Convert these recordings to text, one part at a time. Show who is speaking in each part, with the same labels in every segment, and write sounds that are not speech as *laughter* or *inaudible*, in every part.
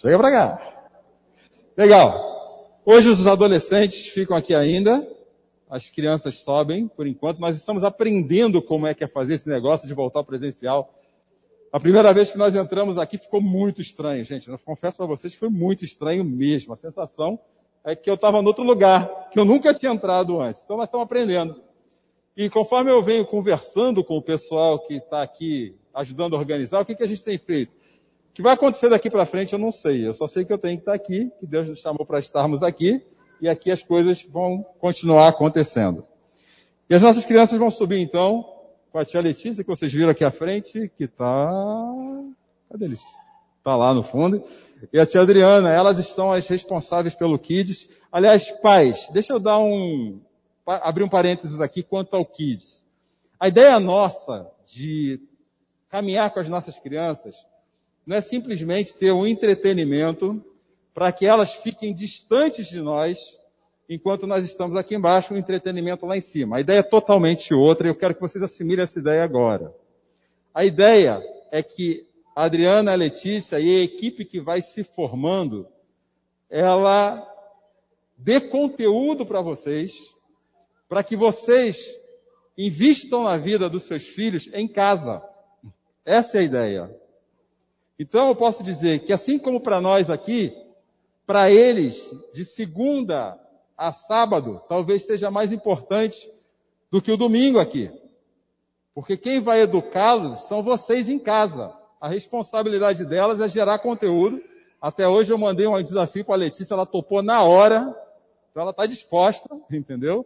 Speaker 1: Chega pra cá. Legal. Hoje os adolescentes ficam aqui ainda, as crianças sobem, por enquanto. Nós estamos aprendendo como é que é fazer esse negócio de voltar ao presencial. A primeira vez que nós entramos aqui ficou muito estranho, gente. Eu confesso para vocês que foi muito estranho mesmo. A sensação é que eu estava em outro lugar, que eu nunca tinha entrado antes. Então nós estamos aprendendo. E conforme eu venho conversando com o pessoal que está aqui ajudando a organizar, o que, que a gente tem feito? Que vai acontecer daqui para frente eu não sei. Eu só sei que eu tenho que estar aqui, que Deus nos chamou para estarmos aqui, e aqui as coisas vão continuar acontecendo. E as nossas crianças vão subir então com a tia Letícia, que vocês viram aqui à frente, que está. Cadê Letícia? Está lá no fundo. E a tia Adriana, elas estão as responsáveis pelo Kids. Aliás, pais, deixa eu dar um. abrir um parênteses aqui quanto ao Kids. A ideia nossa de caminhar com as nossas crianças não é simplesmente ter um entretenimento para que elas fiquem distantes de nós enquanto nós estamos aqui embaixo, o um entretenimento lá em cima. A ideia é totalmente outra e eu quero que vocês assimilem essa ideia agora. A ideia é que a Adriana, a Letícia e a equipe que vai se formando, ela dê conteúdo para vocês, para que vocês invistam na vida dos seus filhos em casa. Essa é a ideia. Então eu posso dizer que assim como para nós aqui, para eles, de segunda a sábado, talvez seja mais importante do que o domingo aqui. Porque quem vai educá-los são vocês em casa. A responsabilidade delas é gerar conteúdo. Até hoje eu mandei um desafio para a Letícia, ela topou na hora. Então ela está disposta, *laughs* entendeu?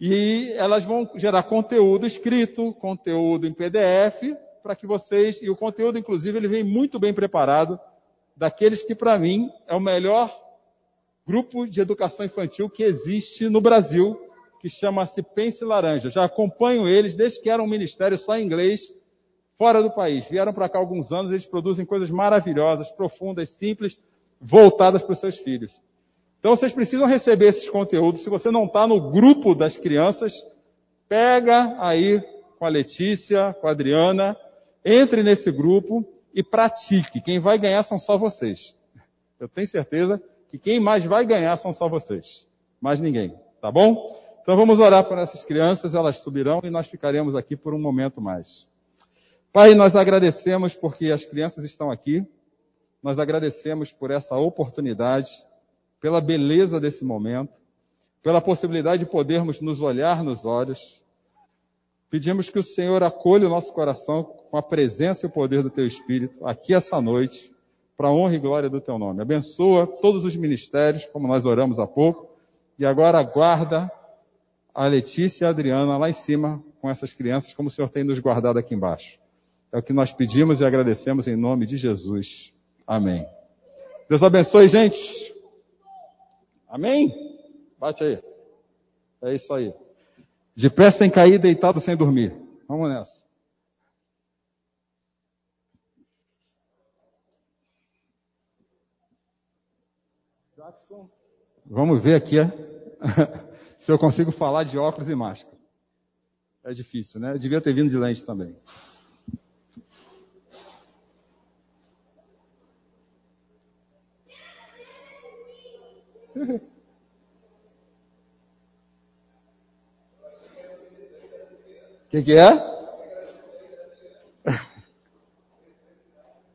Speaker 1: E elas vão gerar conteúdo escrito, conteúdo em PDF, para que vocês, e o conteúdo inclusive ele vem muito bem preparado, daqueles que para mim é o melhor grupo de educação infantil que existe no Brasil, que chama-se Pense Laranja. Já acompanho eles desde que era um ministério só em inglês, fora do país. Vieram para cá alguns anos, eles produzem coisas maravilhosas, profundas, simples, voltadas para os seus filhos. Então vocês precisam receber esses conteúdos. Se você não está no grupo das crianças, pega aí com a Letícia, com a Adriana, entre nesse grupo e pratique. Quem vai ganhar são só vocês. Eu tenho certeza que quem mais vai ganhar são só vocês. Mais ninguém. Tá bom? Então vamos orar por essas crianças, elas subirão e nós ficaremos aqui por um momento mais. Pai, nós agradecemos porque as crianças estão aqui. Nós agradecemos por essa oportunidade, pela beleza desse momento, pela possibilidade de podermos nos olhar nos olhos, Pedimos que o Senhor acolha o nosso coração com a presença e o poder do Teu Espírito aqui essa noite, para a honra e glória do Teu nome. Abençoa todos os ministérios, como nós oramos há pouco, e agora guarda a Letícia e a Adriana lá em cima com essas crianças, como o Senhor tem nos guardado aqui embaixo. É o que nós pedimos e agradecemos em nome de Jesus. Amém. Deus abençoe, gente. Amém? Bate aí. É isso aí. De pé sem cair, deitado sem dormir. Vamos nessa. Jackson. Vamos ver aqui é? *laughs* se eu consigo falar de óculos e máscara. É difícil, né? Eu devia ter vindo de lente também. *laughs* que, que é?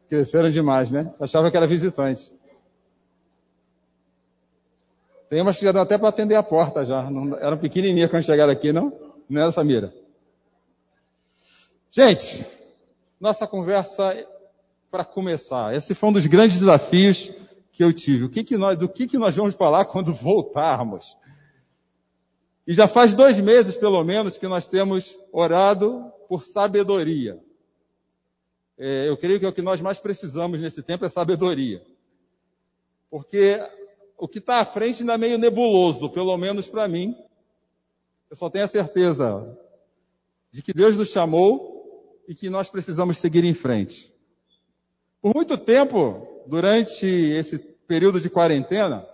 Speaker 1: Cresceram demais, né? Achava que era visitante. Tem umas que já dão até para atender a porta já. Não, eram pequenininhas quando chegaram aqui, não? Não era, Samira? Gente, nossa conversa para começar. Esse foi um dos grandes desafios que eu tive. O que que nós, do que, que nós vamos falar quando voltarmos? E já faz dois meses, pelo menos, que nós temos orado por sabedoria. É, eu creio que é o que nós mais precisamos nesse tempo é sabedoria. Porque o que está à frente ainda é meio nebuloso, pelo menos para mim. Eu só tenho a certeza de que Deus nos chamou e que nós precisamos seguir em frente. Por muito tempo, durante esse período de quarentena,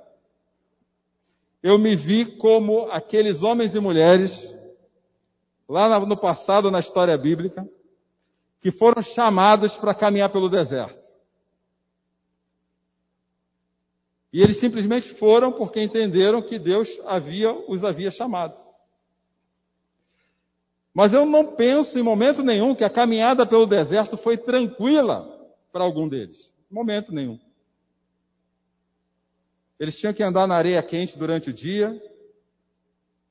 Speaker 1: eu me vi como aqueles homens e mulheres, lá no passado na história bíblica, que foram chamados para caminhar pelo deserto. E eles simplesmente foram porque entenderam que Deus havia, os havia chamado. Mas eu não penso em momento nenhum que a caminhada pelo deserto foi tranquila para algum deles. Momento nenhum. Eles tinham que andar na areia quente durante o dia,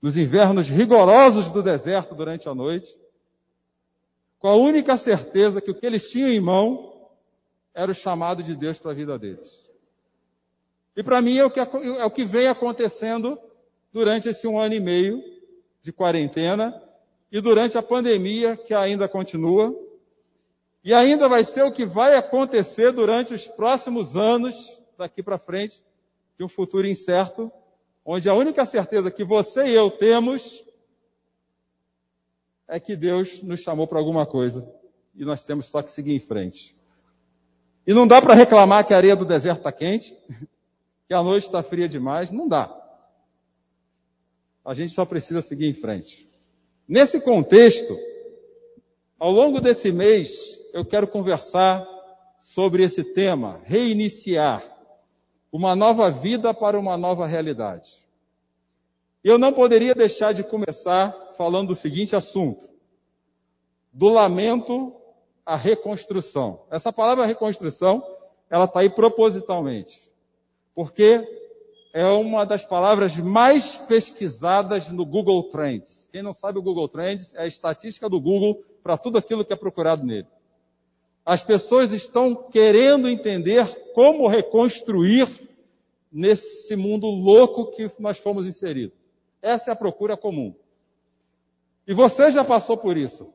Speaker 1: nos invernos rigorosos do deserto durante a noite, com a única certeza que o que eles tinham em mão era o chamado de Deus para a vida deles. E para mim é o, que, é o que vem acontecendo durante esse um ano e meio de quarentena e durante a pandemia que ainda continua. E ainda vai ser o que vai acontecer durante os próximos anos daqui para frente, de um futuro incerto, onde a única certeza que você e eu temos é que Deus nos chamou para alguma coisa e nós temos só que seguir em frente. E não dá para reclamar que a areia do deserto está quente, *laughs* que a noite está fria demais, não dá. A gente só precisa seguir em frente. Nesse contexto, ao longo desse mês, eu quero conversar sobre esse tema, reiniciar uma nova vida para uma nova realidade. Eu não poderia deixar de começar falando do seguinte assunto: do lamento à reconstrução. Essa palavra reconstrução, ela está aí propositalmente, porque é uma das palavras mais pesquisadas no Google Trends. Quem não sabe o Google Trends é a estatística do Google para tudo aquilo que é procurado nele. As pessoas estão querendo entender como reconstruir nesse mundo louco que nós fomos inseridos. Essa é a procura comum. E você já passou por isso.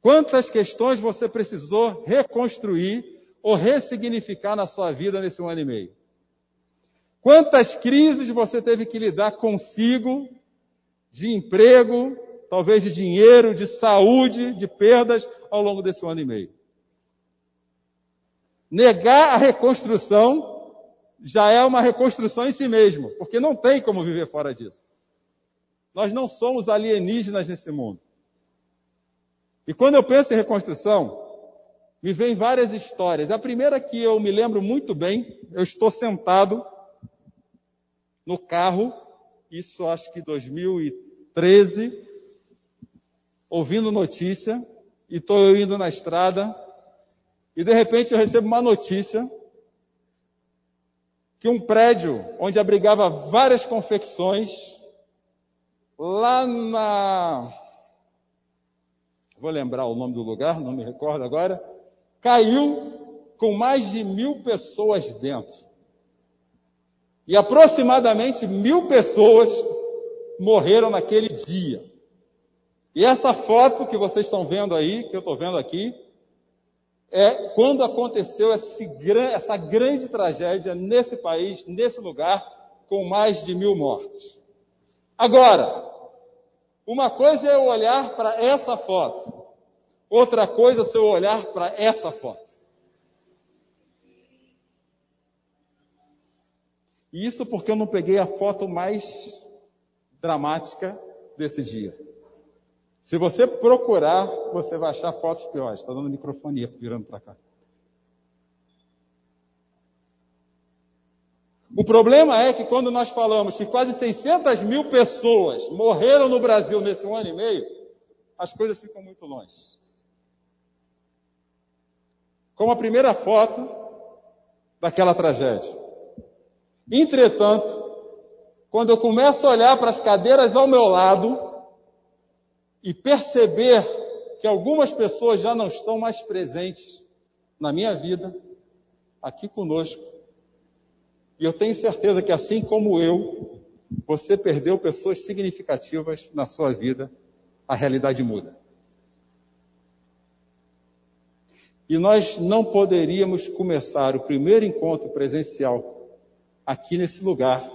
Speaker 1: Quantas questões você precisou reconstruir ou ressignificar na sua vida nesse um ano e meio? Quantas crises você teve que lidar consigo, de emprego, talvez de dinheiro, de saúde, de perdas ao longo desse ano e meio? Negar a reconstrução já é uma reconstrução em si mesmo, porque não tem como viver fora disso. Nós não somos alienígenas nesse mundo. E quando eu penso em reconstrução, me vem várias histórias. A primeira que eu me lembro muito bem, eu estou sentado no carro, isso acho que 2013, ouvindo notícia, e estou indo na estrada, e de repente eu recebo uma notícia que um prédio onde abrigava várias confecções, lá na. Vou lembrar o nome do lugar, não me recordo agora, caiu com mais de mil pessoas dentro. E aproximadamente mil pessoas morreram naquele dia. E essa foto que vocês estão vendo aí, que eu estou vendo aqui, é quando aconteceu essa grande tragédia nesse país, nesse lugar, com mais de mil mortos. Agora, uma coisa é eu olhar para essa foto, outra coisa é eu olhar para essa foto. E isso porque eu não peguei a foto mais dramática desse dia. Se você procurar, você vai achar fotos piores. Está dando microfonia virando para cá. O problema é que quando nós falamos que quase 600 mil pessoas morreram no Brasil nesse um ano e meio, as coisas ficam muito longe. Como a primeira foto daquela tragédia. Entretanto, quando eu começo a olhar para as cadeiras ao meu lado, e perceber que algumas pessoas já não estão mais presentes na minha vida, aqui conosco. E eu tenho certeza que assim como eu, você perdeu pessoas significativas na sua vida, a realidade muda. E nós não poderíamos começar o primeiro encontro presencial aqui nesse lugar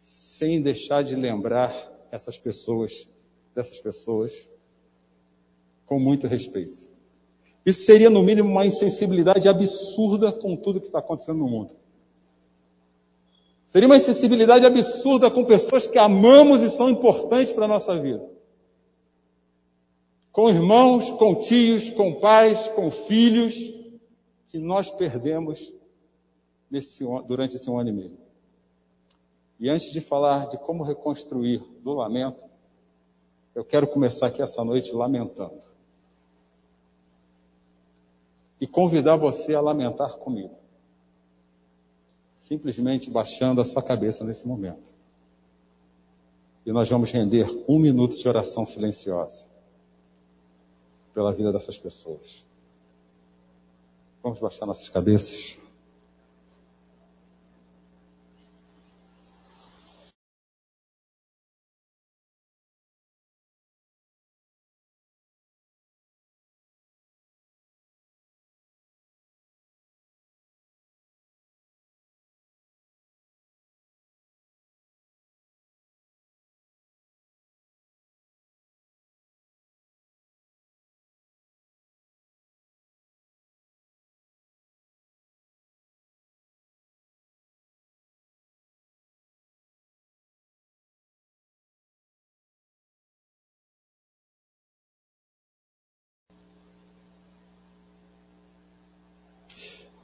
Speaker 1: sem deixar de lembrar essas pessoas dessas pessoas com muito respeito. Isso seria, no mínimo, uma insensibilidade absurda com tudo que está acontecendo no mundo. Seria uma insensibilidade absurda com pessoas que amamos e são importantes para a nossa vida. Com irmãos, com tios, com pais, com filhos, que nós perdemos nesse, durante esse um ano e meio. E antes de falar de como reconstruir do lamento, eu quero começar aqui essa noite lamentando. E convidar você a lamentar comigo. Simplesmente baixando a sua cabeça nesse momento. E nós vamos render um minuto de oração silenciosa pela vida dessas pessoas. Vamos baixar nossas cabeças.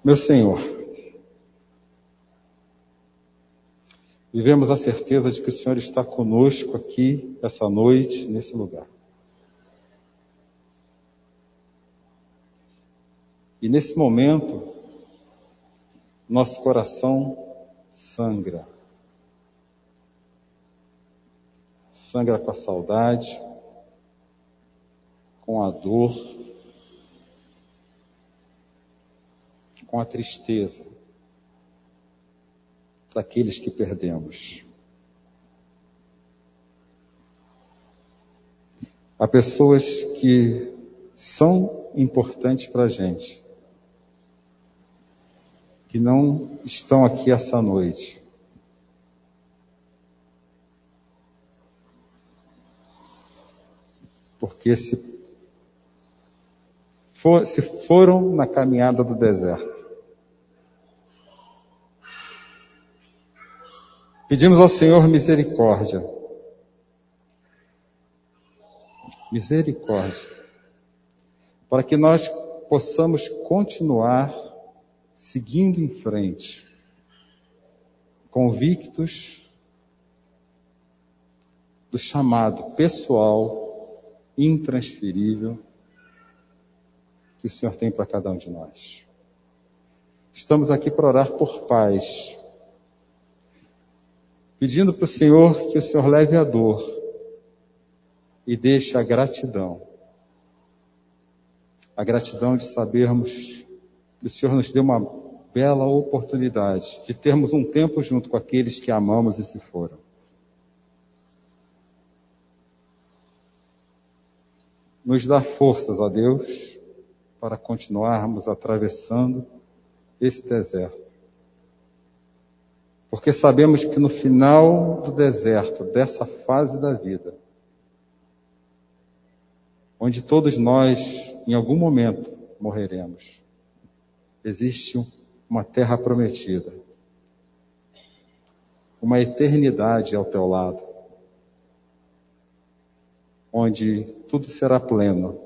Speaker 1: Meu Senhor, vivemos a certeza de que o Senhor está conosco aqui, essa noite, nesse lugar. E nesse momento, nosso coração sangra. Sangra com a saudade, com a dor, com a tristeza daqueles que perdemos. Há pessoas que são importantes para a gente, que não estão aqui essa noite. Porque se, for, se foram na caminhada do deserto, Pedimos ao Senhor misericórdia. Misericórdia. Para que nós possamos continuar seguindo em frente, convictos do chamado pessoal, intransferível, que o Senhor tem para cada um de nós. Estamos aqui para orar por paz, pedindo para o Senhor que o Senhor leve a dor e deixe a gratidão. A gratidão de sabermos que o Senhor nos deu uma bela oportunidade de termos um tempo junto com aqueles que amamos e se foram. Nos dá forças, ó Deus, para continuarmos atravessando esse deserto porque sabemos que no final do deserto, dessa fase da vida, onde todos nós, em algum momento, morreremos, existe uma terra prometida, uma eternidade ao teu lado, onde tudo será pleno,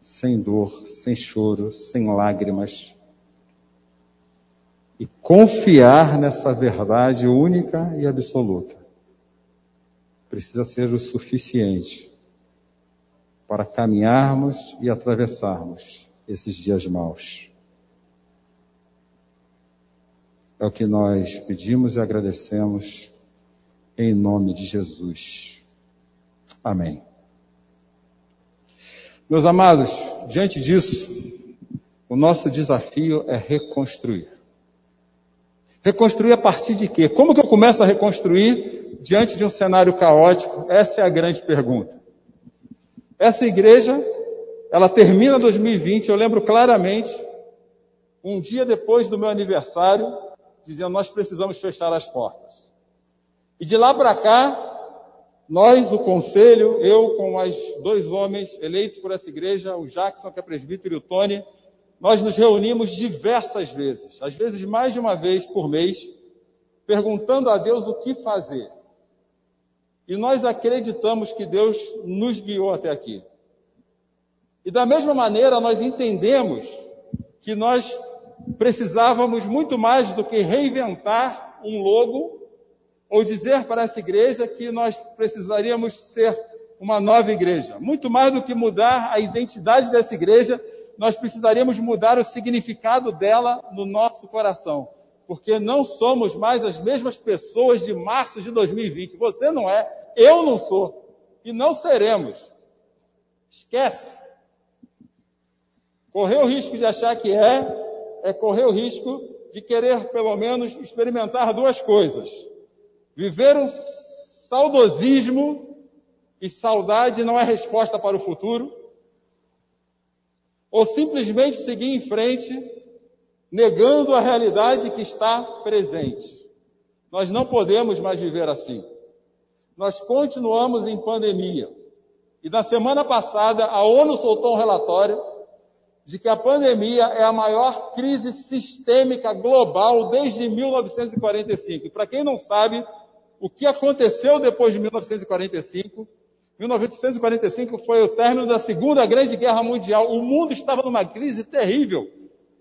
Speaker 1: sem dor, sem choro, sem lágrimas, e confiar nessa verdade única e absoluta precisa ser o suficiente para caminharmos e atravessarmos esses dias maus. É o que nós pedimos e agradecemos em nome de Jesus. Amém. Meus amados, diante disso, o nosso desafio é reconstruir. Reconstruir a partir de quê? Como que eu começo a reconstruir diante de um cenário caótico? Essa é a grande pergunta. Essa igreja, ela termina 2020, eu lembro claramente, um dia depois do meu aniversário, dizendo nós precisamos fechar as portas. E de lá para cá, nós do conselho, eu com mais dois homens eleitos por essa igreja, o Jackson, que é presbítero, e o Tony, nós nos reunimos diversas vezes, às vezes mais de uma vez por mês, perguntando a Deus o que fazer. E nós acreditamos que Deus nos guiou até aqui. E da mesma maneira, nós entendemos que nós precisávamos muito mais do que reinventar um logo ou dizer para essa igreja que nós precisaríamos ser uma nova igreja. Muito mais do que mudar a identidade dessa igreja, nós precisaríamos mudar o significado dela no nosso coração. Porque não somos mais as mesmas pessoas de março de 2020. Você não é, eu não sou. E não seremos. Esquece. Correr o risco de achar que é, é correr o risco de querer, pelo menos, experimentar duas coisas. Viver um saudosismo, e saudade não é resposta para o futuro, ou simplesmente seguir em frente, negando a realidade que está presente. Nós não podemos mais viver assim. Nós continuamos em pandemia. E na semana passada, a ONU soltou um relatório de que a pandemia é a maior crise sistêmica global desde 1945. E para quem não sabe, o que aconteceu depois de 1945? 1945 foi o término da Segunda Grande Guerra Mundial. O mundo estava numa crise terrível.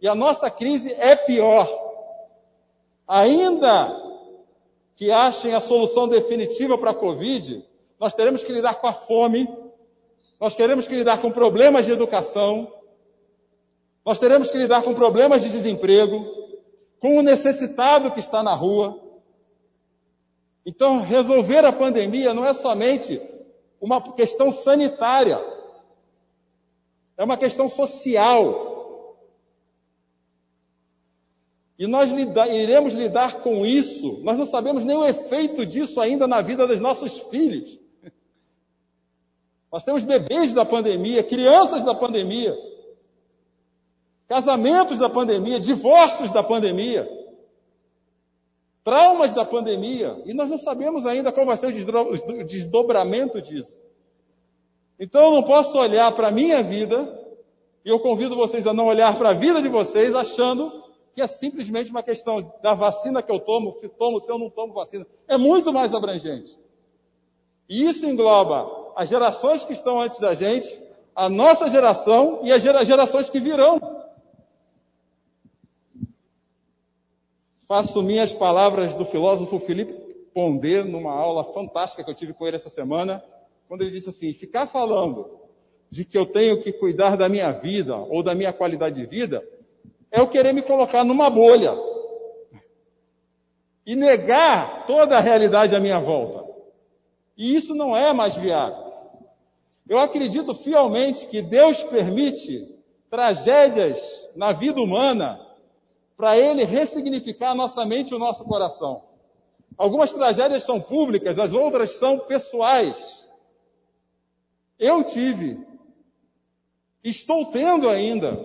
Speaker 1: E a nossa crise é pior. Ainda que achem a solução definitiva para a Covid, nós teremos que lidar com a fome, nós teremos que lidar com problemas de educação, nós teremos que lidar com problemas de desemprego, com o necessitado que está na rua. Então, resolver a pandemia não é somente uma questão sanitária, é uma questão social. E nós lida iremos lidar com isso, nós não sabemos nem o efeito disso ainda na vida dos nossos filhos. Nós temos bebês da pandemia, crianças da pandemia casamentos da pandemia, divórcios da pandemia, traumas da pandemia, e nós não sabemos ainda qual vai ser o desdobramento disso. Então eu não posso olhar para a minha vida, e eu convido vocês a não olhar para a vida de vocês achando que é simplesmente uma questão da vacina que eu tomo, se tomo, se eu não tomo vacina. É muito mais abrangente. E isso engloba as gerações que estão antes da gente, a nossa geração e as gerações que virão. Faço minhas palavras do filósofo Felipe Pondé numa aula fantástica que eu tive com ele essa semana, quando ele disse assim: ficar falando de que eu tenho que cuidar da minha vida ou da minha qualidade de vida é eu querer me colocar numa bolha e negar toda a realidade à minha volta. E isso não é mais viável. Eu acredito fielmente que Deus permite tragédias na vida humana para ele ressignificar a nossa mente e o nosso coração. Algumas tragédias são públicas, as outras são pessoais. Eu tive, estou tendo ainda,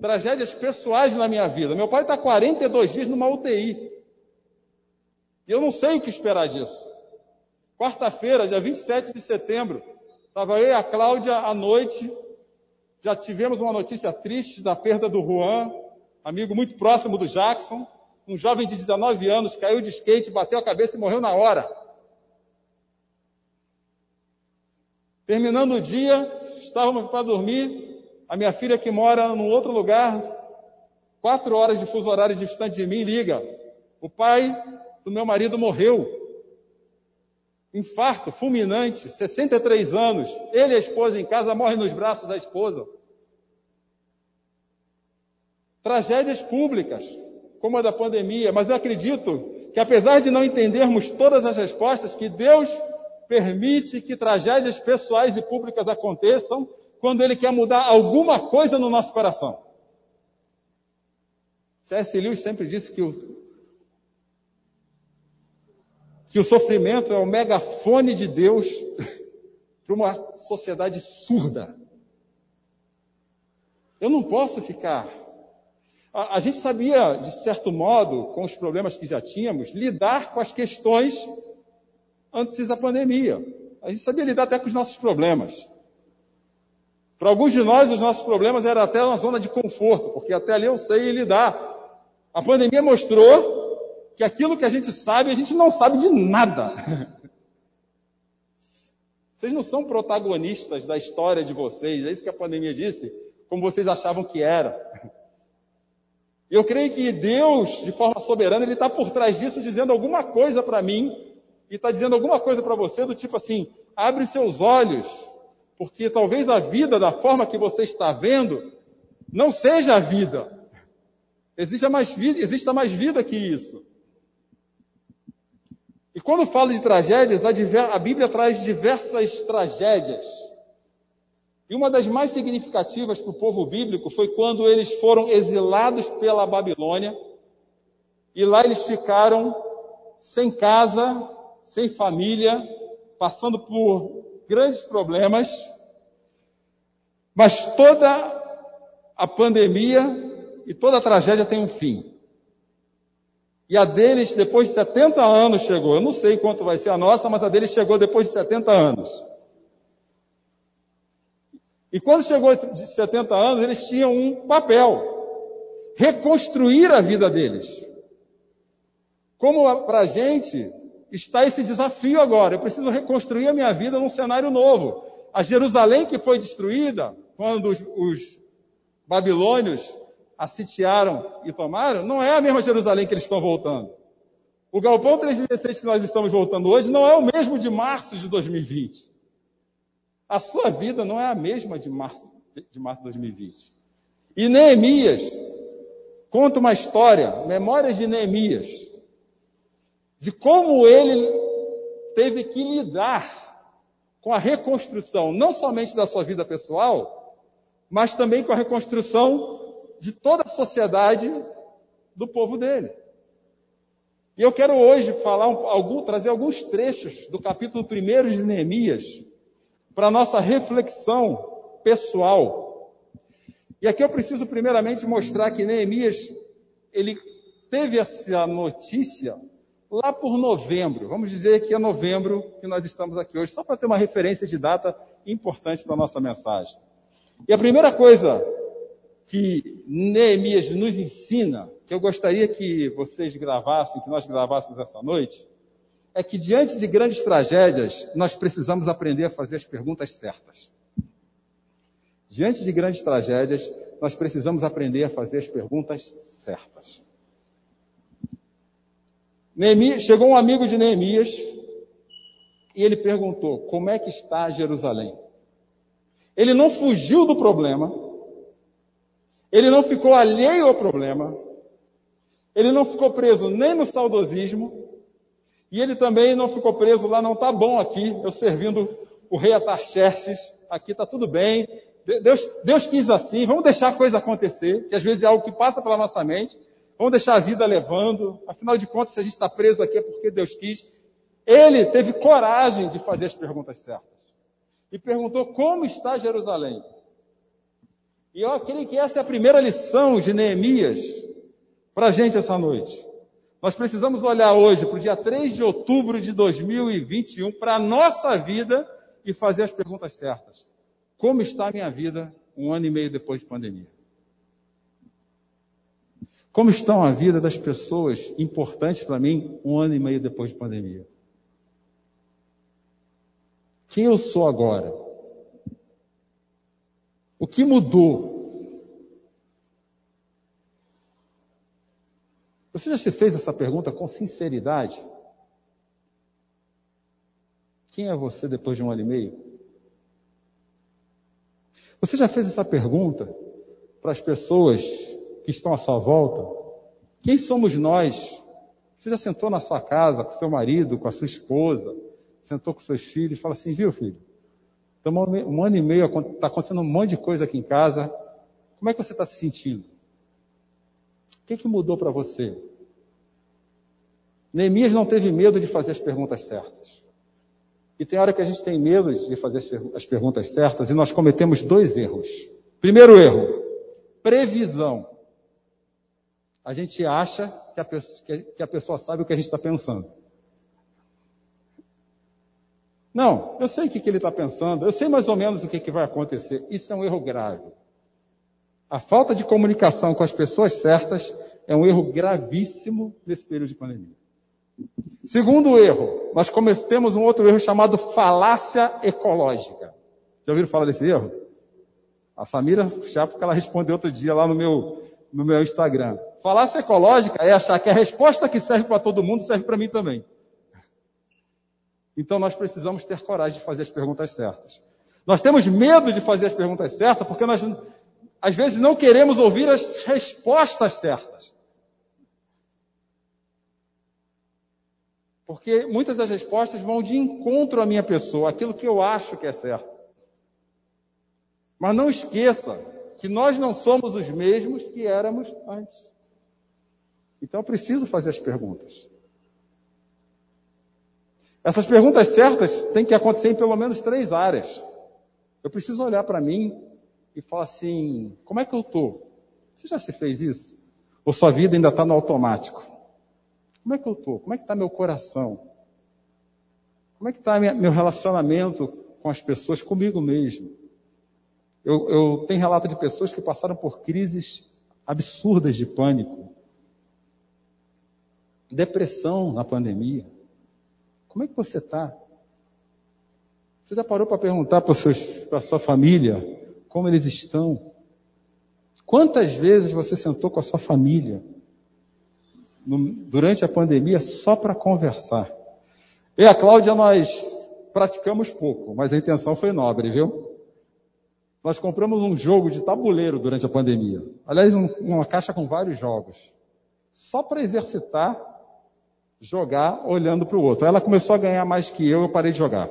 Speaker 1: tragédias pessoais na minha vida. Meu pai está 42 dias numa UTI. E eu não sei o que esperar disso. Quarta-feira, dia 27 de setembro, estava eu e a Cláudia à noite. Já tivemos uma notícia triste da perda do Juan, amigo muito próximo do Jackson, um jovem de 19 anos, caiu de skate, bateu a cabeça e morreu na hora. Terminando o dia, estávamos para dormir, a minha filha que mora num outro lugar, quatro horas de fuso horário distante de mim, liga. O pai do meu marido morreu. Infarto fulminante, 63 anos. Ele e a esposa em casa morrem nos braços da esposa. Tragédias públicas, como a da pandemia, mas eu acredito que apesar de não entendermos todas as respostas, que Deus permite que tragédias pessoais e públicas aconteçam quando Ele quer mudar alguma coisa no nosso coração. C.S. Lewis sempre disse que o, que o sofrimento é o megafone de Deus *laughs* para uma sociedade surda. Eu não posso ficar a, a gente sabia, de certo modo, com os problemas que já tínhamos, lidar com as questões antes da pandemia. A gente sabia lidar até com os nossos problemas. Para alguns de nós, os nossos problemas eram até uma zona de conforto, porque até ali eu sei lidar. A pandemia mostrou que aquilo que a gente sabe, a gente não sabe de nada. *laughs* Vocês não são protagonistas da história de vocês, é isso que a pandemia disse, como vocês achavam que era. Eu creio que Deus, de forma soberana, Ele está por trás disso dizendo alguma coisa para mim e está dizendo alguma coisa para você do tipo assim, abre seus olhos, porque talvez a vida da forma que você está vendo não seja a vida. Exista mais vida, exista mais vida que isso. E quando falo de tragédias, a Bíblia traz diversas tragédias. E uma das mais significativas para o povo bíblico foi quando eles foram exilados pela Babilônia e lá eles ficaram sem casa, sem família, passando por grandes problemas. Mas toda a pandemia e toda a tragédia tem um fim. E a deles, depois de 70 anos, chegou. Eu não sei quanto vai ser a nossa, mas a deles chegou depois de 70 anos. E quando chegou de 70 anos, eles tinham um papel. Reconstruir a vida deles. Como para a gente está esse desafio agora. Eu preciso reconstruir a minha vida num cenário novo. A Jerusalém que foi destruída, quando os, os babilônios a sitiaram e tomaram, não é a mesma Jerusalém que eles estão voltando. O galpão 316 que nós estamos voltando hoje não é o mesmo de março de 2020. A sua vida não é a mesma de março de, março de 2020. E Neemias conta uma história, Memórias de Neemias, de como ele teve que lidar com a reconstrução, não somente da sua vida pessoal, mas também com a reconstrução de toda a sociedade do povo dele. E eu quero hoje falar um, algum, trazer alguns trechos do capítulo 1 de Neemias para nossa reflexão pessoal. E aqui eu preciso primeiramente mostrar que Neemias ele teve essa notícia lá por novembro. Vamos dizer que é novembro que nós estamos aqui hoje, só para ter uma referência de data importante para a nossa mensagem. E a primeira coisa que Neemias nos ensina, que eu gostaria que vocês gravassem, que nós gravássemos essa noite, é que diante de grandes tragédias, nós precisamos aprender a fazer as perguntas certas. Diante de grandes tragédias, nós precisamos aprender a fazer as perguntas certas. Neemias, chegou um amigo de Neemias e ele perguntou: como é que está Jerusalém? Ele não fugiu do problema, ele não ficou alheio ao problema. Ele não ficou preso nem no saudosismo. E ele também não ficou preso lá, não está bom aqui, eu servindo o rei Atarxerxes, aqui está tudo bem. Deus, Deus quis assim, vamos deixar a coisa acontecer, que às vezes é algo que passa pela nossa mente. Vamos deixar a vida levando. Afinal de contas, se a gente está preso aqui é porque Deus quis. Ele teve coragem de fazer as perguntas certas. E perguntou como está Jerusalém. E eu creio que essa é a primeira lição de Neemias para a gente essa noite. Nós precisamos olhar hoje para o dia 3 de outubro de 2021 para a nossa vida e fazer as perguntas certas. Como está a minha vida um ano e meio depois de pandemia? Como estão a vida das pessoas importantes para mim um ano e meio depois de pandemia? Quem eu sou agora? O que mudou? Você já se fez essa pergunta com sinceridade? Quem é você depois de um ano e meio? Você já fez essa pergunta para as pessoas que estão à sua volta? Quem somos nós? Você já sentou na sua casa com seu marido, com a sua esposa, sentou com seus filhos e fala assim, viu filho? Estamos um ano e meio, está acontecendo um monte de coisa aqui em casa. Como é que você está se sentindo? O que, que mudou para você? Neemias não teve medo de fazer as perguntas certas. E tem hora que a gente tem medo de fazer as perguntas certas e nós cometemos dois erros. Primeiro erro, previsão. A gente acha que a pessoa, que a pessoa sabe o que a gente está pensando. Não, eu sei o que, que ele está pensando, eu sei mais ou menos o que, que vai acontecer. Isso é um erro grave. A falta de comunicação com as pessoas certas é um erro gravíssimo nesse período de pandemia. Segundo erro, nós cometemos um outro erro chamado falácia ecológica. Já ouviram falar desse erro? A Samira Chapo, ela respondeu outro dia lá no meu, no meu Instagram. Falácia ecológica é achar que a resposta que serve para todo mundo serve para mim também. Então nós precisamos ter coragem de fazer as perguntas certas. Nós temos medo de fazer as perguntas certas porque nós, às vezes, não queremos ouvir as respostas certas. Porque muitas das respostas vão de encontro à minha pessoa, aquilo que eu acho que é certo. Mas não esqueça que nós não somos os mesmos que éramos antes. Então eu preciso fazer as perguntas. Essas perguntas certas têm que acontecer em pelo menos três áreas. Eu preciso olhar para mim e falar assim: como é que eu estou? Você já se fez isso? Ou sua vida ainda está no automático? Como é que eu estou? Como é que está meu coração? Como é que está meu relacionamento com as pessoas, comigo mesmo? Eu, eu tenho relato de pessoas que passaram por crises absurdas de pânico, depressão na pandemia. Como é que você está? Você já parou para perguntar para a sua família como eles estão? Quantas vezes você sentou com a sua família no, durante a pandemia só para conversar. Eu e a Cláudia, nós praticamos pouco, mas a intenção foi nobre, viu? Nós compramos um jogo de tabuleiro durante a pandemia. Aliás, um, uma caixa com vários jogos. Só para exercitar, jogar olhando para o outro. Ela começou a ganhar mais que eu, eu parei de jogar.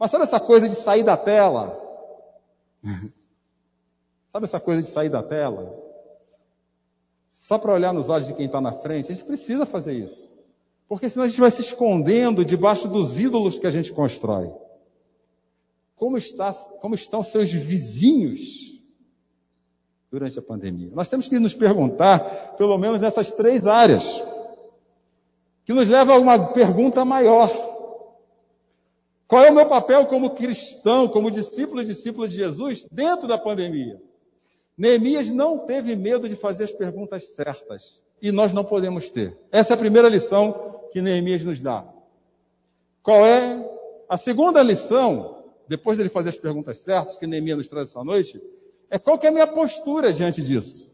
Speaker 1: Mas sabe essa coisa de sair da tela? *laughs* sabe essa coisa de sair da tela? só para olhar nos olhos de quem está na frente, a gente precisa fazer isso. Porque senão a gente vai se escondendo debaixo dos ídolos que a gente constrói. Como, está, como estão seus vizinhos durante a pandemia? Nós temos que nos perguntar, pelo menos nessas três áreas, que nos leva a uma pergunta maior. Qual é o meu papel como cristão, como discípulo e discípulo de Jesus dentro da pandemia? Neemias não teve medo de fazer as perguntas certas. E nós não podemos ter. Essa é a primeira lição que Neemias nos dá. Qual é a segunda lição, depois dele fazer as perguntas certas, que Neemias nos traz essa noite, é qual que é a minha postura diante disso.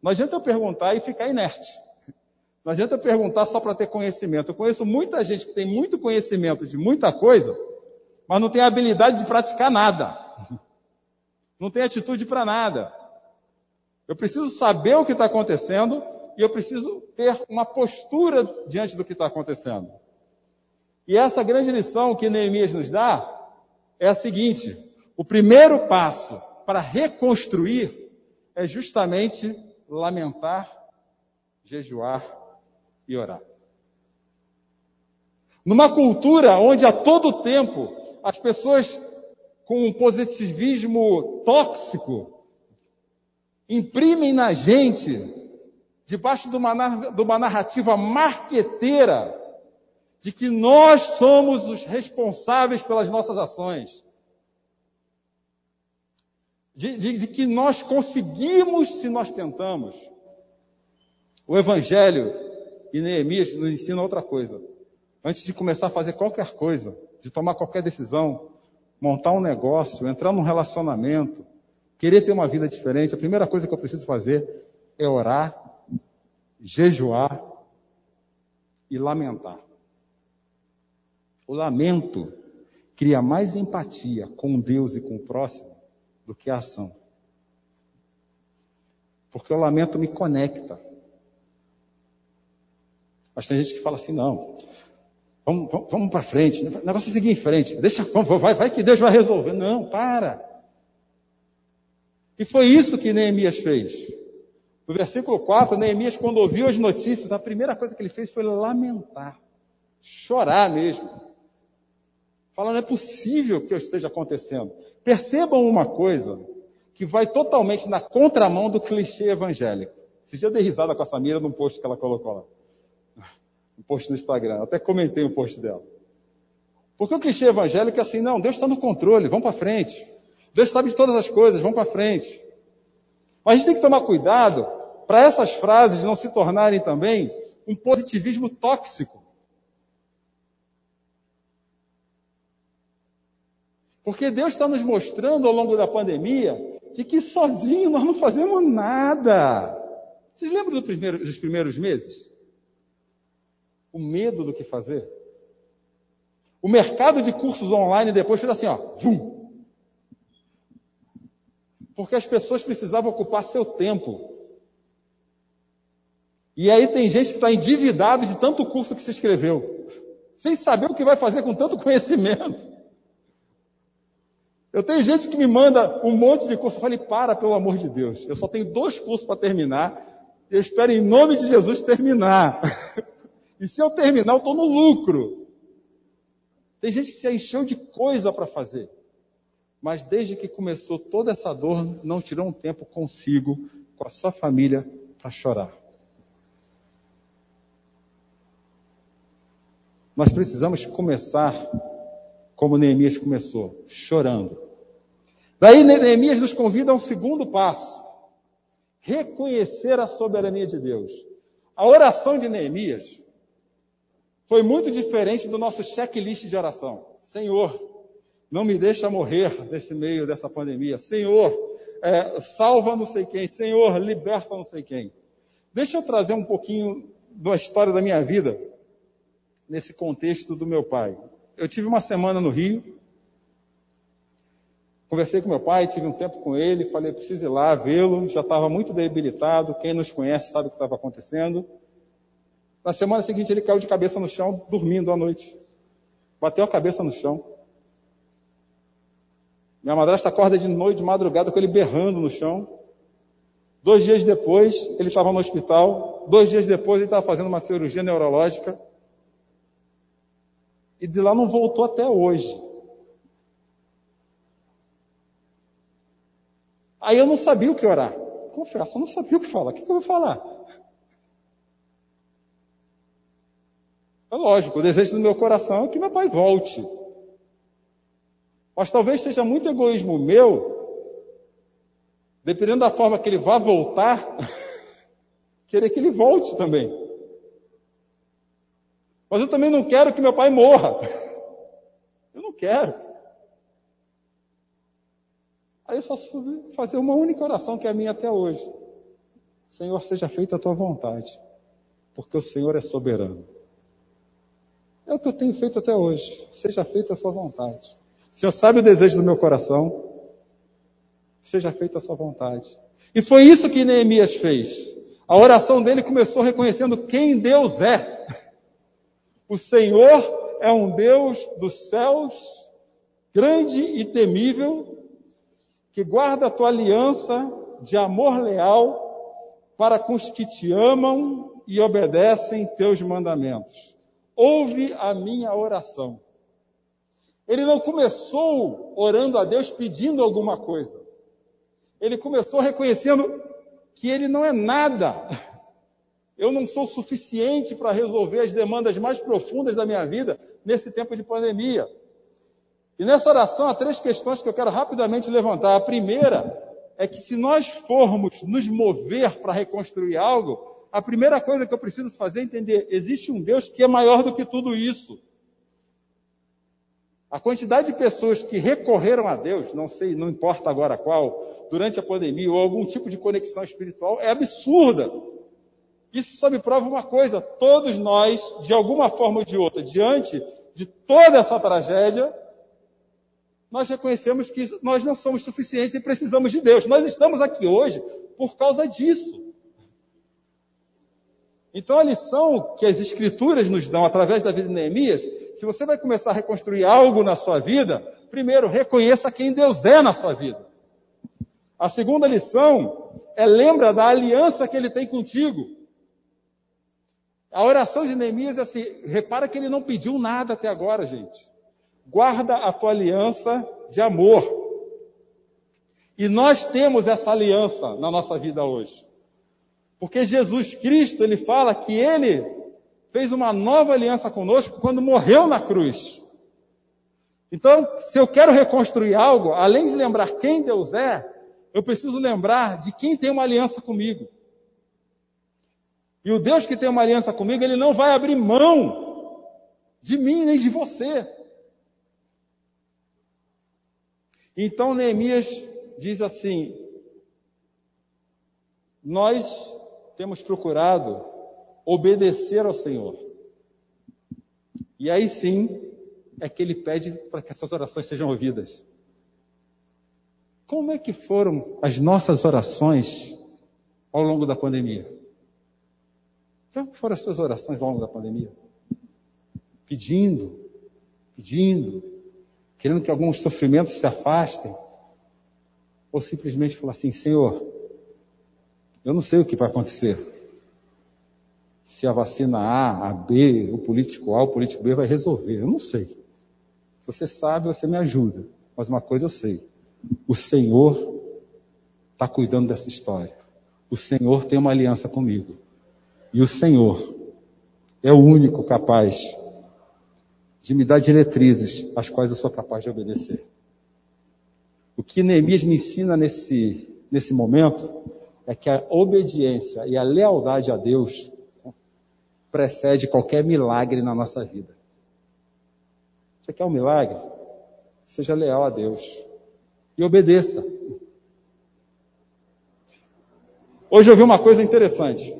Speaker 1: Não adianta eu perguntar e ficar inerte. Não adianta eu perguntar só para ter conhecimento. Eu conheço muita gente que tem muito conhecimento de muita coisa, mas não tem habilidade de praticar nada. Não tem atitude para nada. Eu preciso saber o que está acontecendo e eu preciso ter uma postura diante do que está acontecendo. E essa grande lição que Neemias nos dá é a seguinte: o primeiro passo para reconstruir é justamente lamentar, jejuar e orar. Numa cultura onde a todo tempo as pessoas com um positivismo tóxico imprimem na gente, debaixo de uma, de uma narrativa marqueteira, de que nós somos os responsáveis pelas nossas ações. De, de, de, que nós conseguimos se nós tentamos. O Evangelho e Neemias nos ensina outra coisa. Antes de começar a fazer qualquer coisa, de tomar qualquer decisão, montar um negócio, entrar num relacionamento, querer ter uma vida diferente, a primeira coisa que eu preciso fazer é orar, jejuar e lamentar. O lamento cria mais empatia com Deus e com o próximo do que a ação. Porque o lamento me conecta. Mas tem gente que fala assim, não, vamos, vamos, vamos para frente, o negócio é seguir em frente, deixa, vai, vai que Deus vai resolver. Não, para. E foi isso que Neemias fez. No versículo 4, Neemias, quando ouviu as notícias, a primeira coisa que ele fez foi lamentar, chorar mesmo. Falar, não é possível que eu esteja acontecendo. Percebam uma coisa que vai totalmente na contramão do clichê evangélico. Esse eu dei risada com a Samira num post que ela colocou lá. Um post no Instagram. Até comentei o post dela. Porque o clichê evangélico é assim, não, Deus está no controle, vamos para frente. Deus sabe de todas as coisas, vamos para frente. Mas a gente tem que tomar cuidado para essas frases não se tornarem também um positivismo tóxico. Porque Deus está nos mostrando ao longo da pandemia de que sozinho nós não fazemos nada. Vocês lembram do primeiro, dos primeiros meses? O medo do que fazer? O mercado de cursos online depois fez assim, ó, vum. Porque as pessoas precisavam ocupar seu tempo. E aí tem gente que está endividado de tanto curso que se inscreveu, sem saber o que vai fazer com tanto *laughs* conhecimento. Eu tenho gente que me manda um monte de curso. Eu falei, para, pelo amor de Deus. Eu só tenho dois cursos para terminar. Eu espero, em nome de Jesus, terminar. *laughs* e se eu terminar, eu estou no lucro. Tem gente que se encheu de coisa para fazer. Mas desde que começou toda essa dor, não tirou um tempo consigo, com a sua família, para chorar. Nós precisamos começar como Neemias começou, chorando. Daí Neemias nos convida a um segundo passo: reconhecer a soberania de Deus. A oração de Neemias foi muito diferente do nosso checklist de oração. Senhor, não me deixa morrer nesse meio dessa pandemia. Senhor, é, salva não sei quem. Senhor, liberta não sei quem. Deixa eu trazer um pouquinho da história da minha vida nesse contexto do meu pai. Eu tive uma semana no Rio, conversei com meu pai, tive um tempo com ele, falei, preciso ir lá vê-lo, já estava muito debilitado, quem nos conhece sabe o que estava acontecendo. Na semana seguinte ele caiu de cabeça no chão, dormindo à noite. Bateu a cabeça no chão. Minha madrasta acorda de noite, de madrugada, com ele berrando no chão. Dois dias depois, ele estava no hospital. Dois dias depois, ele estava fazendo uma cirurgia neurológica e de lá não voltou até hoje. Aí eu não sabia o que orar. Confesso, eu não sabia o que falar. O que eu vou falar? É lógico, o desejo do meu coração é que meu pai volte. Mas talvez seja muito egoísmo meu, dependendo da forma que ele vá voltar, *laughs* querer que ele volte também. Mas eu também não quero que meu pai morra. *laughs* Eu não quero. Aí eu só fazer uma única oração que é a minha até hoje. Senhor, seja feita a tua vontade, porque o Senhor é soberano. É o que eu tenho feito até hoje. Seja feita a sua vontade. O Senhor sabe o desejo do meu coração. Seja feita a sua vontade. E foi isso que Neemias fez. A oração dele começou reconhecendo quem Deus é. O Senhor é um Deus dos céus, grande e temível, que guarda a tua aliança de amor leal para com os que te amam e obedecem teus mandamentos. Ouve a minha oração. Ele não começou orando a Deus pedindo alguma coisa. Ele começou reconhecendo que ele não é nada eu não sou suficiente para resolver as demandas mais profundas da minha vida nesse tempo de pandemia. E nessa oração há três questões que eu quero rapidamente levantar. A primeira é que se nós formos nos mover para reconstruir algo, a primeira coisa que eu preciso fazer é entender: existe um Deus que é maior do que tudo isso. A quantidade de pessoas que recorreram a Deus, não sei, não importa agora qual, durante a pandemia ou algum tipo de conexão espiritual, é absurda. Isso só me prova uma coisa: todos nós, de alguma forma ou de outra, diante de toda essa tragédia, nós reconhecemos que nós não somos suficientes e precisamos de Deus. Nós estamos aqui hoje por causa disso. Então a lição que as Escrituras nos dão através da vida de Neemias, se você vai começar a reconstruir algo na sua vida, primeiro reconheça quem Deus é na sua vida. A segunda lição é lembra da aliança que ele tem contigo. A oração de Neemias é assim, repara que ele não pediu nada até agora, gente. Guarda a tua aliança de amor. E nós temos essa aliança na nossa vida hoje. Porque Jesus Cristo, ele fala que ele fez uma nova aliança conosco quando morreu na cruz. Então, se eu quero reconstruir algo, além de lembrar quem Deus é, eu preciso lembrar de quem tem uma aliança comigo. E o Deus que tem uma aliança comigo, ele não vai abrir mão de mim nem de você. Então Neemias diz assim: nós temos procurado obedecer ao Senhor. E aí sim é que ele pede para que essas orações sejam ouvidas. Como é que foram as nossas orações ao longo da pandemia? Como foram as suas orações ao longo da pandemia? Pedindo, pedindo, querendo que alguns sofrimentos se afastem, ou simplesmente falar assim: Senhor, eu não sei o que vai acontecer. Se a vacina A, a B, o político A, o político B vai resolver. Eu não sei. Se você sabe, você me ajuda. Mas uma coisa eu sei: o Senhor está cuidando dessa história. O Senhor tem uma aliança comigo. E o Senhor é o único capaz de me dar diretrizes às quais eu sou capaz de obedecer. O que Neemias me ensina nesse, nesse momento é que a obediência e a lealdade a Deus precede qualquer milagre na nossa vida. Você quer um milagre? Seja leal a Deus e obedeça. Hoje eu vi uma coisa interessante.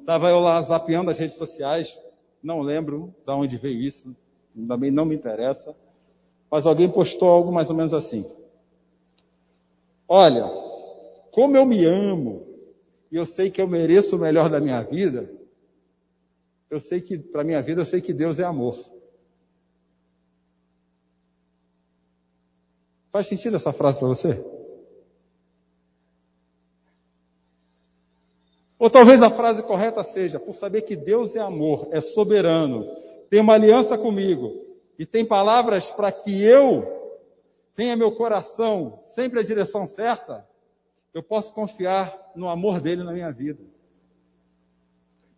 Speaker 1: Estava eu lá zapeando as redes sociais, não lembro de onde veio isso, também não me interessa, mas alguém postou algo mais ou menos assim. Olha, como eu me amo, e eu sei que eu mereço o melhor da minha vida, eu sei que, para minha vida, eu sei que Deus é amor. Faz sentido essa frase para você? Ou talvez a frase correta seja: por saber que Deus é amor, é soberano, tem uma aliança comigo e tem palavras para que eu tenha meu coração sempre a direção certa, eu posso confiar no amor dele na minha vida.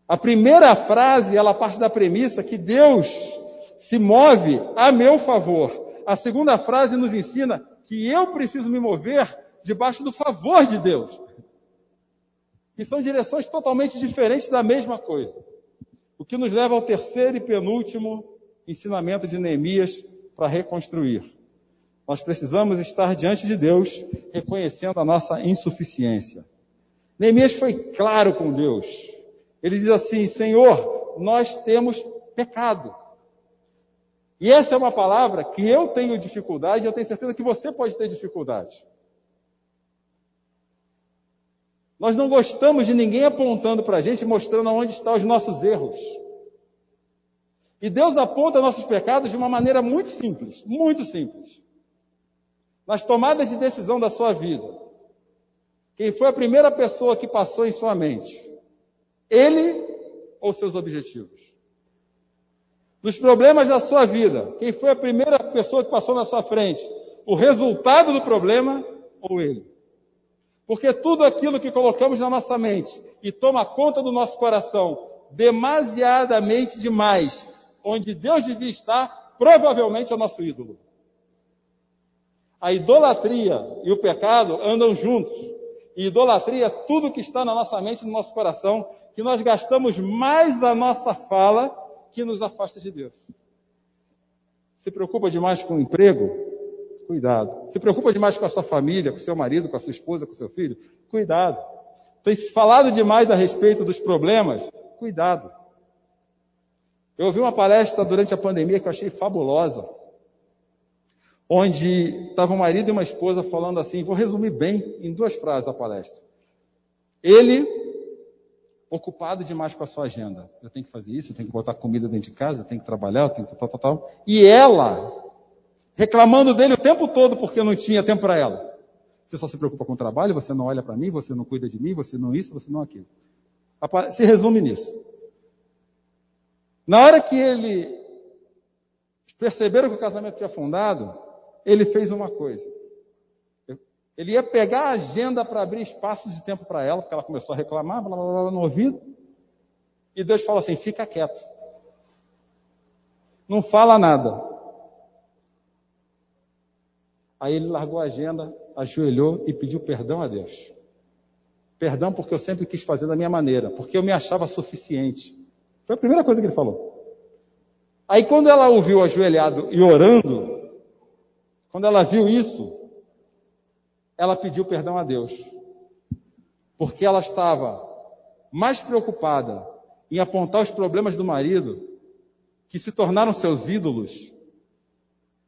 Speaker 1: A primeira frase, ela parte da premissa que Deus se move a meu favor. A segunda frase nos ensina que eu preciso me mover debaixo do favor de Deus. E são direções totalmente diferentes da mesma coisa. O que nos leva ao terceiro e penúltimo ensinamento de Neemias para reconstruir. Nós precisamos estar diante de Deus, reconhecendo a nossa insuficiência. Neemias foi claro com Deus. Ele diz assim: Senhor, nós temos pecado. E essa é uma palavra que eu tenho dificuldade, e eu tenho certeza que você pode ter dificuldade. Nós não gostamos de ninguém apontando para a gente, mostrando onde estão os nossos erros. E Deus aponta nossos pecados de uma maneira muito simples, muito simples. Nas tomadas de decisão da sua vida, quem foi a primeira pessoa que passou em sua mente? Ele ou seus objetivos? dos problemas da sua vida, quem foi a primeira pessoa que passou na sua frente? O resultado do problema ou ele? Porque tudo aquilo que colocamos na nossa mente e toma conta do nosso coração, demasiadamente demais, onde Deus devia estar, provavelmente é o nosso ídolo. A idolatria e o pecado andam juntos. E idolatria é tudo que está na nossa mente no nosso coração, que nós gastamos mais a nossa fala que nos afasta de Deus. Se preocupa demais com o emprego? Cuidado. Se preocupa demais com a sua família, com o seu marido, com a sua esposa, com o seu filho? Cuidado. Tem falado demais a respeito dos problemas? Cuidado. Eu ouvi uma palestra durante a pandemia que eu achei fabulosa, onde estava um marido e uma esposa falando assim, vou resumir bem em duas frases a palestra. Ele ocupado demais com a sua agenda. Eu tenho que fazer isso, eu tenho que botar comida dentro de casa, eu tenho que trabalhar, eu tenho que tal, tal, tal. E ela, reclamando dele o tempo todo porque não tinha tempo para ela. Você só se preocupa com o trabalho, você não olha para mim, você não cuida de mim, você não isso, você não aquilo. Se resume nisso. Na hora que ele perceberam que o casamento tinha afundado, ele fez uma coisa. Ele ia pegar a agenda para abrir espaços de tempo para ela, porque ela começou a reclamar, blá, blá, blá, no ouvido. E Deus falou assim: fica quieto. Não fala nada. Aí ele largou a agenda, ajoelhou e pediu perdão a Deus. Perdão porque eu sempre quis fazer da minha maneira, porque eu me achava suficiente. Foi a primeira coisa que ele falou. Aí quando ela ouviu ajoelhado e orando, quando ela viu isso, ela pediu perdão a Deus. porque ela estava mais preocupada em apontar os problemas do marido, que se tornaram seus ídolos,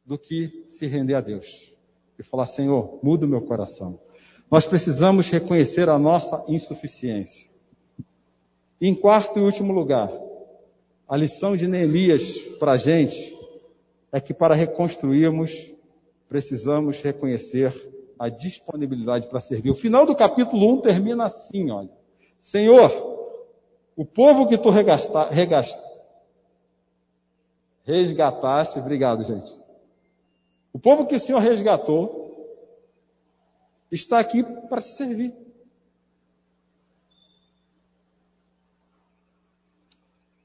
Speaker 1: do que se render a Deus e falar: Senhor, muda o meu coração. Nós precisamos reconhecer a nossa insuficiência. Em quarto e último lugar, a lição de Neemias para a gente é que para reconstruirmos, precisamos reconhecer a disponibilidade para servir. O final do capítulo 1 termina assim, olha. Senhor, o povo que tu regasta, regasta, resgataste, obrigado, gente. O povo que o Senhor resgatou está aqui para te servir.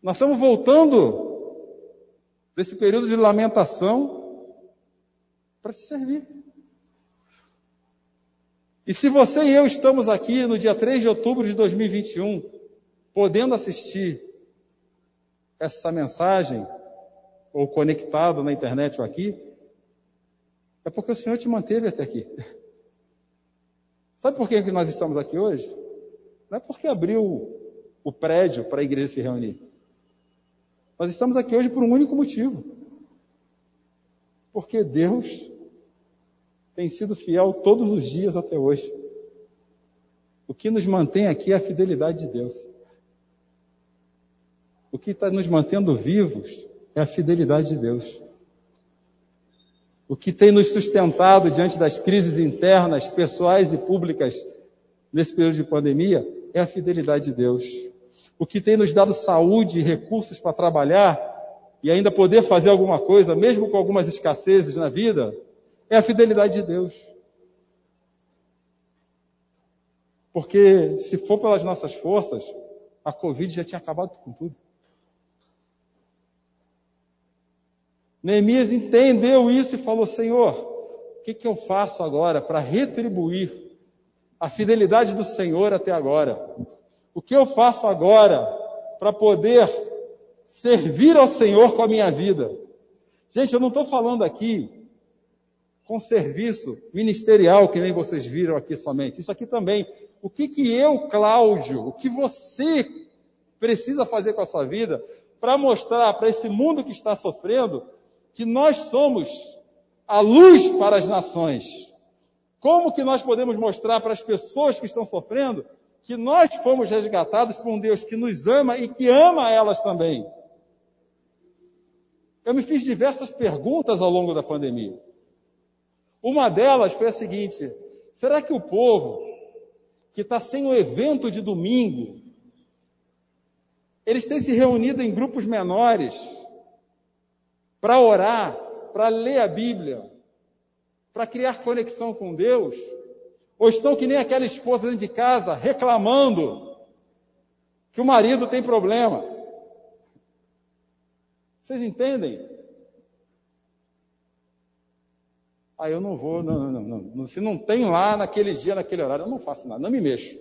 Speaker 1: Nós estamos voltando desse período de lamentação para te servir. E se você e eu estamos aqui no dia 3 de outubro de 2021, podendo assistir essa mensagem, ou conectado na internet ou aqui, é porque o Senhor te manteve até aqui. *laughs* Sabe por que nós estamos aqui hoje? Não é porque abriu o prédio para a igreja se reunir. Nós estamos aqui hoje por um único motivo. Porque Deus tem sido fiel todos os dias até hoje. O que nos mantém aqui é a fidelidade de Deus. O que está nos mantendo vivos é a fidelidade de Deus. O que tem nos sustentado diante das crises internas, pessoais e públicas nesse período de pandemia é a fidelidade de Deus. O que tem nos dado saúde e recursos para trabalhar e ainda poder fazer alguma coisa, mesmo com algumas escassezes na vida, é a fidelidade de Deus. Porque se for pelas nossas forças, a Covid já tinha acabado com tudo. Neemias entendeu isso e falou: Senhor, o que, que eu faço agora para retribuir a fidelidade do Senhor até agora? O que eu faço agora para poder servir ao Senhor com a minha vida? Gente, eu não estou falando aqui com serviço ministerial, que nem vocês viram aqui somente. Isso aqui também. O que, que eu, Cláudio, o que você precisa fazer com a sua vida para mostrar para esse mundo que está sofrendo que nós somos a luz para as nações. Como que nós podemos mostrar para as pessoas que estão sofrendo que nós fomos resgatados por um Deus que nos ama e que ama elas também? Eu me fiz diversas perguntas ao longo da pandemia. Uma delas foi a seguinte: será que o povo que está sem o evento de domingo, eles têm se reunido em grupos menores, para orar, para ler a Bíblia, para criar conexão com Deus? Ou estão que nem aquela esposa dentro de casa reclamando que o marido tem problema? Vocês entendem? Ah, eu não vou, não, não, não, não. Se não tem lá naquele dia, naquele horário, eu não faço nada, não me mexo.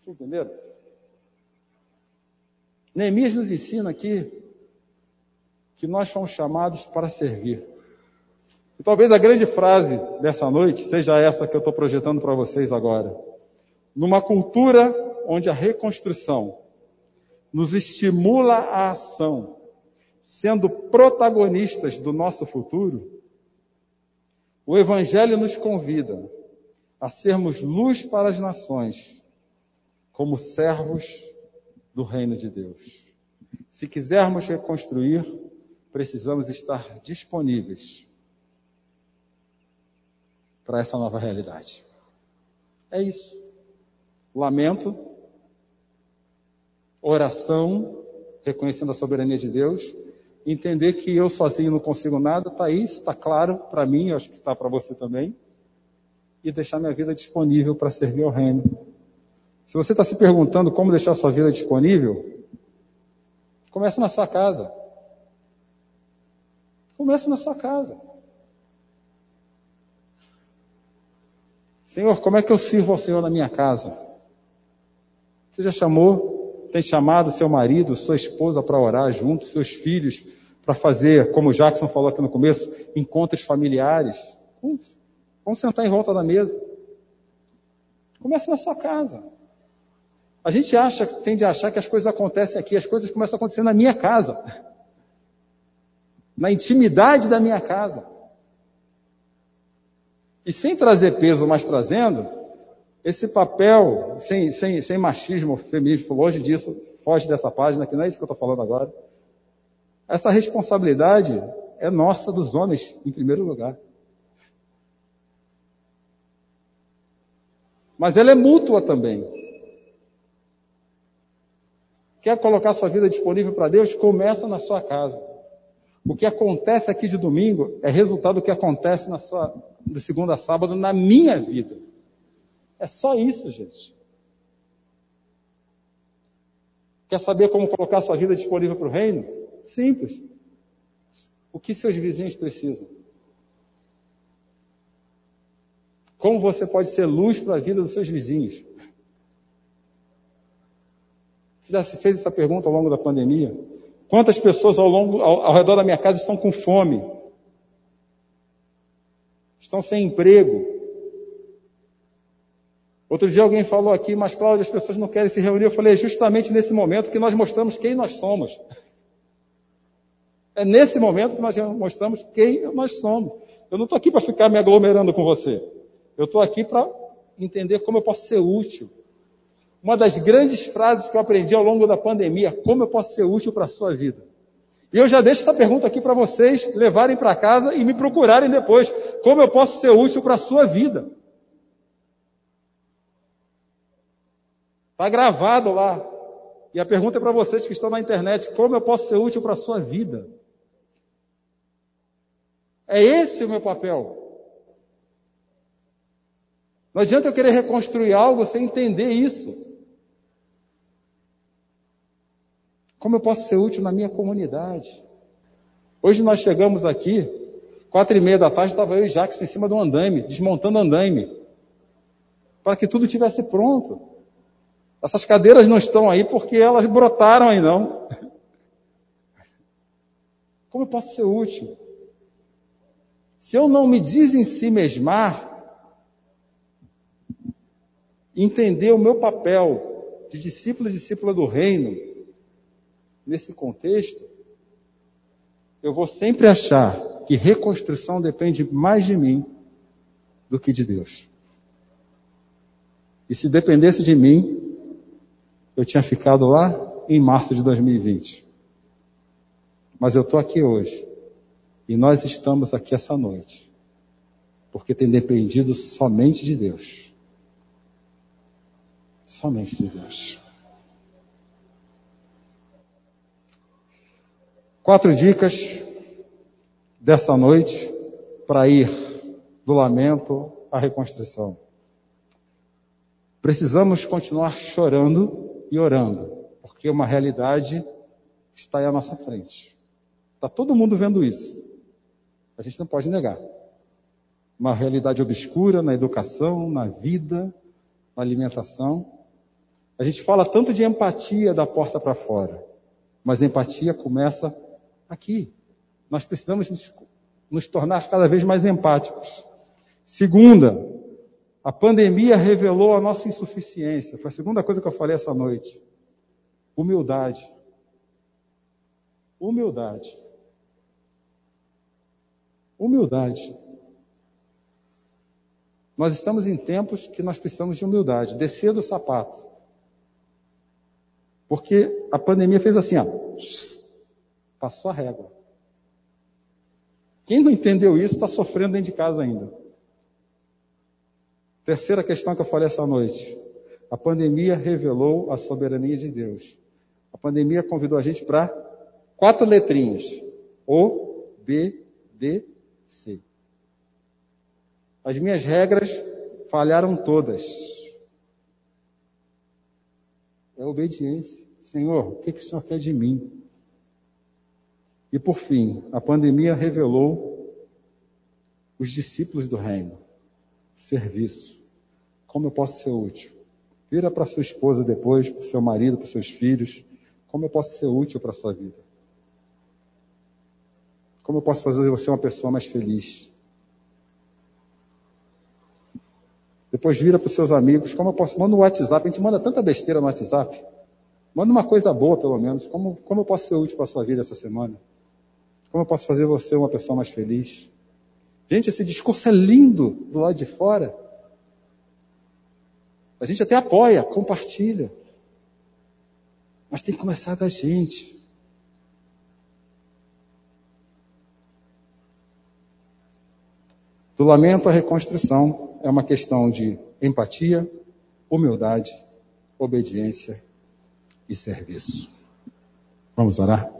Speaker 1: Vocês entenderam? Neemias nos ensina aqui que nós somos chamados para servir. E talvez a grande frase dessa noite seja essa que eu estou projetando para vocês agora. Numa cultura onde a reconstrução nos estimula a ação, sendo protagonistas do nosso futuro, o Evangelho nos convida a sermos luz para as nações, como servos do reino de Deus. Se quisermos reconstruir, precisamos estar disponíveis para essa nova realidade. É isso. Lamento, oração, reconhecendo a soberania de Deus, entender que eu sozinho não consigo nada, está aí, está claro para mim, acho que está para você também, e deixar minha vida disponível para servir ao reino se você está se perguntando como deixar sua vida disponível, comece na sua casa. Comece na sua casa. Senhor, como é que eu sirvo ao Senhor na minha casa? Você já chamou, tem chamado seu marido, sua esposa para orar junto, seus filhos para fazer, como o Jackson falou aqui no começo, encontros familiares? Vamos sentar em volta da mesa. Comece na sua casa. A gente acha, tende a achar que as coisas acontecem aqui, as coisas começam a acontecer na minha casa. Na intimidade da minha casa. E sem trazer peso, mas trazendo, esse papel, sem, sem, sem machismo, feminismo, longe disso, foge dessa página, que não é isso que eu estou falando agora. Essa responsabilidade é nossa dos homens, em primeiro lugar. Mas ela é mútua também. Quer colocar sua vida disponível para Deus? Começa na sua casa. O que acontece aqui de domingo é resultado do que acontece na sua, de segunda a sábado na minha vida. É só isso, gente. Quer saber como colocar sua vida disponível para o reino? Simples. O que seus vizinhos precisam? Como você pode ser luz para a vida dos seus vizinhos? Você já se fez essa pergunta ao longo da pandemia? Quantas pessoas ao, longo, ao, ao redor da minha casa estão com fome? Estão sem emprego? Outro dia alguém falou aqui, mas Cláudio, as pessoas não querem se reunir. Eu falei, é justamente nesse momento que nós mostramos quem nós somos. É nesse momento que nós mostramos quem nós somos. Eu não estou aqui para ficar me aglomerando com você. Eu estou aqui para entender como eu posso ser útil. Uma das grandes frases que eu aprendi ao longo da pandemia, como eu posso ser útil para a sua vida? E eu já deixo essa pergunta aqui para vocês levarem para casa e me procurarem depois. Como eu posso ser útil para a sua vida? Está gravado lá. E a pergunta é para vocês que estão na internet: como eu posso ser útil para a sua vida? É esse o meu papel. Não adianta eu querer reconstruir algo sem entender isso. Como eu posso ser útil na minha comunidade? Hoje nós chegamos aqui, quatro e meia da tarde, estava eu e Jacques em cima do andaime, desmontando andaime, para que tudo tivesse pronto. Essas cadeiras não estão aí porque elas brotaram aí não. Como eu posso ser útil? Se eu não me desensimesmar, entender o meu papel de discípulo e discípula do reino, nesse contexto, eu vou sempre achar que reconstrução depende mais de mim do que de Deus. E se dependesse de mim, eu tinha ficado lá em março de 2020. Mas eu estou aqui hoje. E nós estamos aqui essa noite, porque tem dependido somente de Deus. Somente de Deus. Quatro dicas dessa noite para ir do lamento à reconstrução. Precisamos continuar chorando e orando, porque uma realidade está aí à nossa frente. Está todo mundo vendo isso. A gente não pode negar. Uma realidade obscura na educação, na vida, na alimentação. A gente fala tanto de empatia da porta para fora, mas a empatia começa aqui. Nós precisamos nos, nos tornar cada vez mais empáticos. Segunda, a pandemia revelou a nossa insuficiência. Foi a segunda coisa que eu falei essa noite. Humildade. Humildade. Humildade. Nós estamos em tempos que nós precisamos de humildade, descer do sapato. Porque a pandemia fez assim, ó, passou a régua. Quem não entendeu isso está sofrendo dentro de casa ainda. Terceira questão que eu falei essa noite. A pandemia revelou a soberania de Deus. A pandemia convidou a gente para quatro letrinhas. O, B, D, C. As minhas regras falharam todas. É obediência. Senhor, o que, que o Senhor quer de mim? E por fim, a pandemia revelou os discípulos do reino. Serviço. Como eu posso ser útil? Vira para sua esposa depois, para seu marido, para seus filhos. Como eu posso ser útil para a sua vida? Como eu posso fazer você uma pessoa mais feliz? Depois vira para os seus amigos, como eu posso, manda no WhatsApp, a gente manda tanta besteira no WhatsApp. Manda uma coisa boa, pelo menos. Como, como eu posso ser útil para a sua vida essa semana? Como eu posso fazer você uma pessoa mais feliz? Gente, esse discurso é lindo do lado de fora. A gente até apoia, compartilha. Mas tem que começar da gente. Do lamento à reconstrução é uma questão de empatia, humildade, obediência e serviço. Vamos orar?